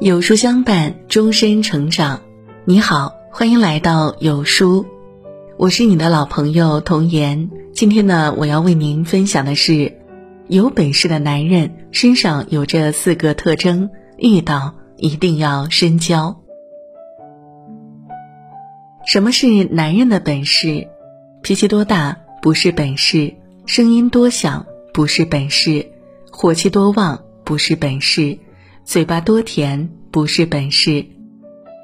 有书相伴，终身成长。你好，欢迎来到有书，我是你的老朋友童言。今天呢，我要为您分享的是，有本事的男人身上有这四个特征，遇到一定要深交。什么是男人的本事？脾气多大不是本事，声音多响不是本事，火气多旺不是本事。嘴巴多甜不是本事，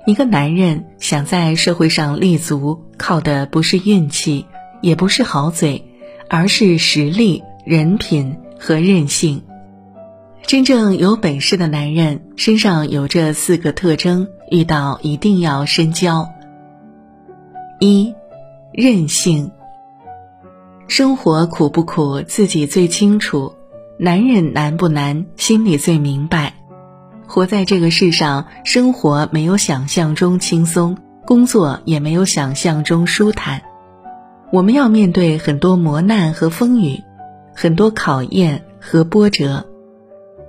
一个男人想在社会上立足，靠的不是运气，也不是好嘴，而是实力、人品和韧性。真正有本事的男人身上有这四个特征，遇到一定要深交。一，韧性。生活苦不苦，自己最清楚；男人难不难，心里最明白。活在这个世上，生活没有想象中轻松，工作也没有想象中舒坦。我们要面对很多磨难和风雨，很多考验和波折。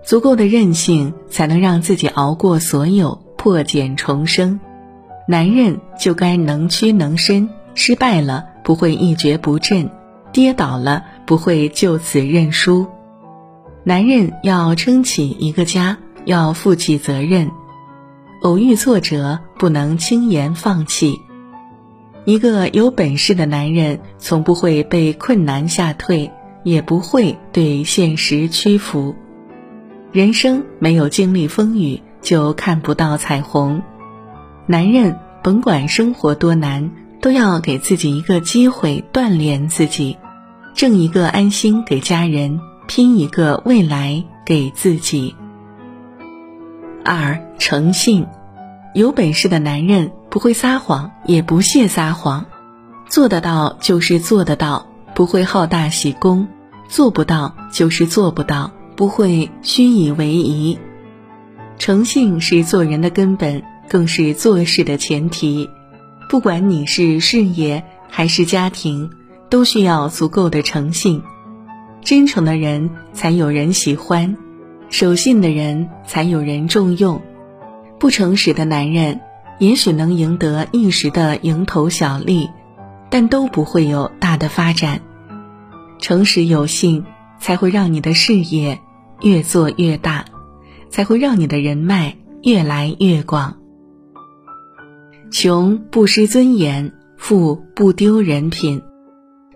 足够的韧性，才能让自己熬过所有，破茧重生。男人就该能屈能伸，失败了不会一蹶不振，跌倒了不会就此认输。男人要撑起一个家。要负起责任，偶遇挫折不能轻言放弃。一个有本事的男人，从不会被困难吓退，也不会对现实屈服。人生没有经历风雨，就看不到彩虹。男人甭管生活多难，都要给自己一个机会锻炼自己，挣一个安心给家人，拼一个未来给自己。二诚信，有本事的男人不会撒谎，也不屑撒谎，做得到就是做得到，不会好大喜功；做不到就是做不到，不会虚以为宜。诚信是做人的根本，更是做事的前提。不管你是事业还是家庭，都需要足够的诚信。真诚的人才有人喜欢。守信的人才有人重用，不诚实的男人也许能赢得一时的蝇头小利，但都不会有大的发展。诚实有信，才会让你的事业越做越大，才会让你的人脉越来越广。穷不失尊严，富不丢人品，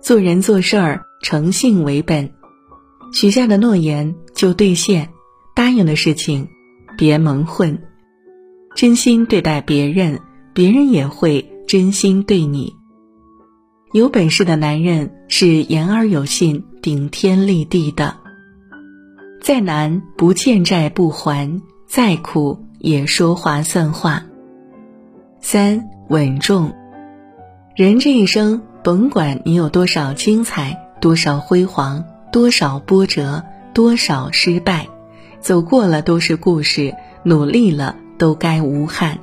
做人做事儿诚信为本，许下的诺言就兑现。答应的事情，别蒙混，真心对待别人，别人也会真心对你。有本事的男人是言而有信、顶天立地的，再难不欠债不还，再苦也说话算话。三稳重，人这一生，甭管你有多少精彩，多少辉煌，多少波折，多少失败。走过了都是故事，努力了都该无憾。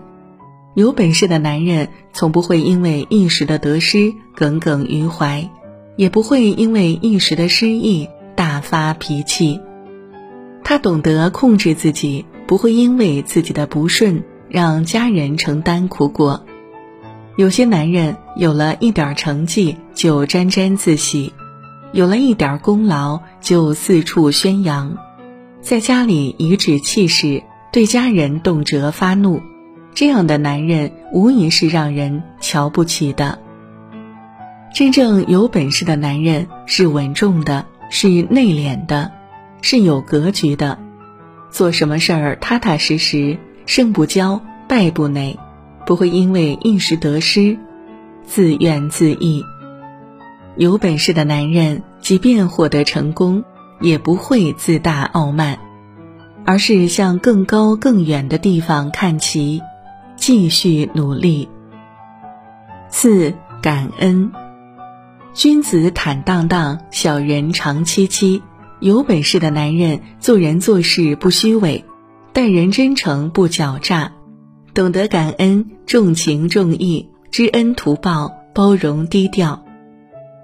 有本事的男人从不会因为一时的得失耿耿于怀，也不会因为一时的失意大发脾气。他懂得控制自己，不会因为自己的不顺让家人承担苦果。有些男人有了一点成绩就沾沾自喜，有了一点功劳就四处宣扬。在家里颐指气使，对家人动辄发怒，这样的男人无疑是让人瞧不起的。真正有本事的男人是稳重的，是内敛的，是有格局的，做什么事儿踏踏实实，胜不骄，败不馁，不会因为一时得失自怨自艾。有本事的男人，即便获得成功。也不会自大傲慢，而是向更高更远的地方看齐，继续努力。四感恩，君子坦荡荡，小人长戚戚。有本事的男人做人做事不虚伪，待人真诚不狡诈，懂得感恩，重情重义，知恩图报，包容低调。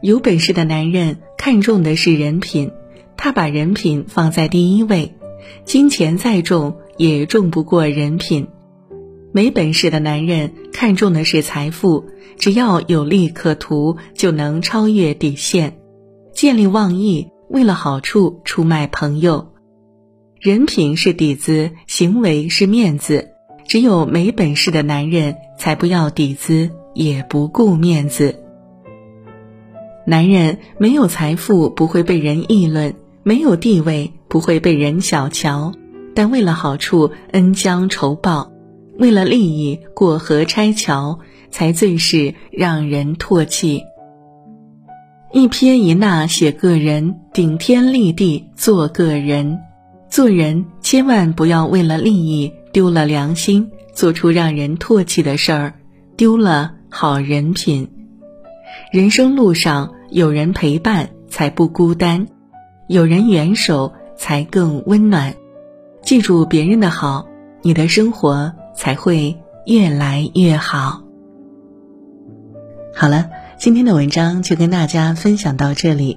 有本事的男人看重的是人品，他把人品放在第一位，金钱再重也重不过人品。没本事的男人看重的是财富，只要有利可图，就能超越底线，见利忘义，为了好处出卖朋友。人品是底子，行为是面子。只有没本事的男人才不要底子，也不顾面子。男人没有财富不会被人议论，没有地位不会被人小瞧，但为了好处恩将仇报，为了利益过河拆桥，才最是让人唾弃。一撇一捺写个人，顶天立地做个人。做人千万不要为了利益丢了良心，做出让人唾弃的事儿，丢了好人品。人生路上有人陪伴才不孤单，有人援手才更温暖。记住别人的好，你的生活才会越来越好。好了，今天的文章就跟大家分享到这里。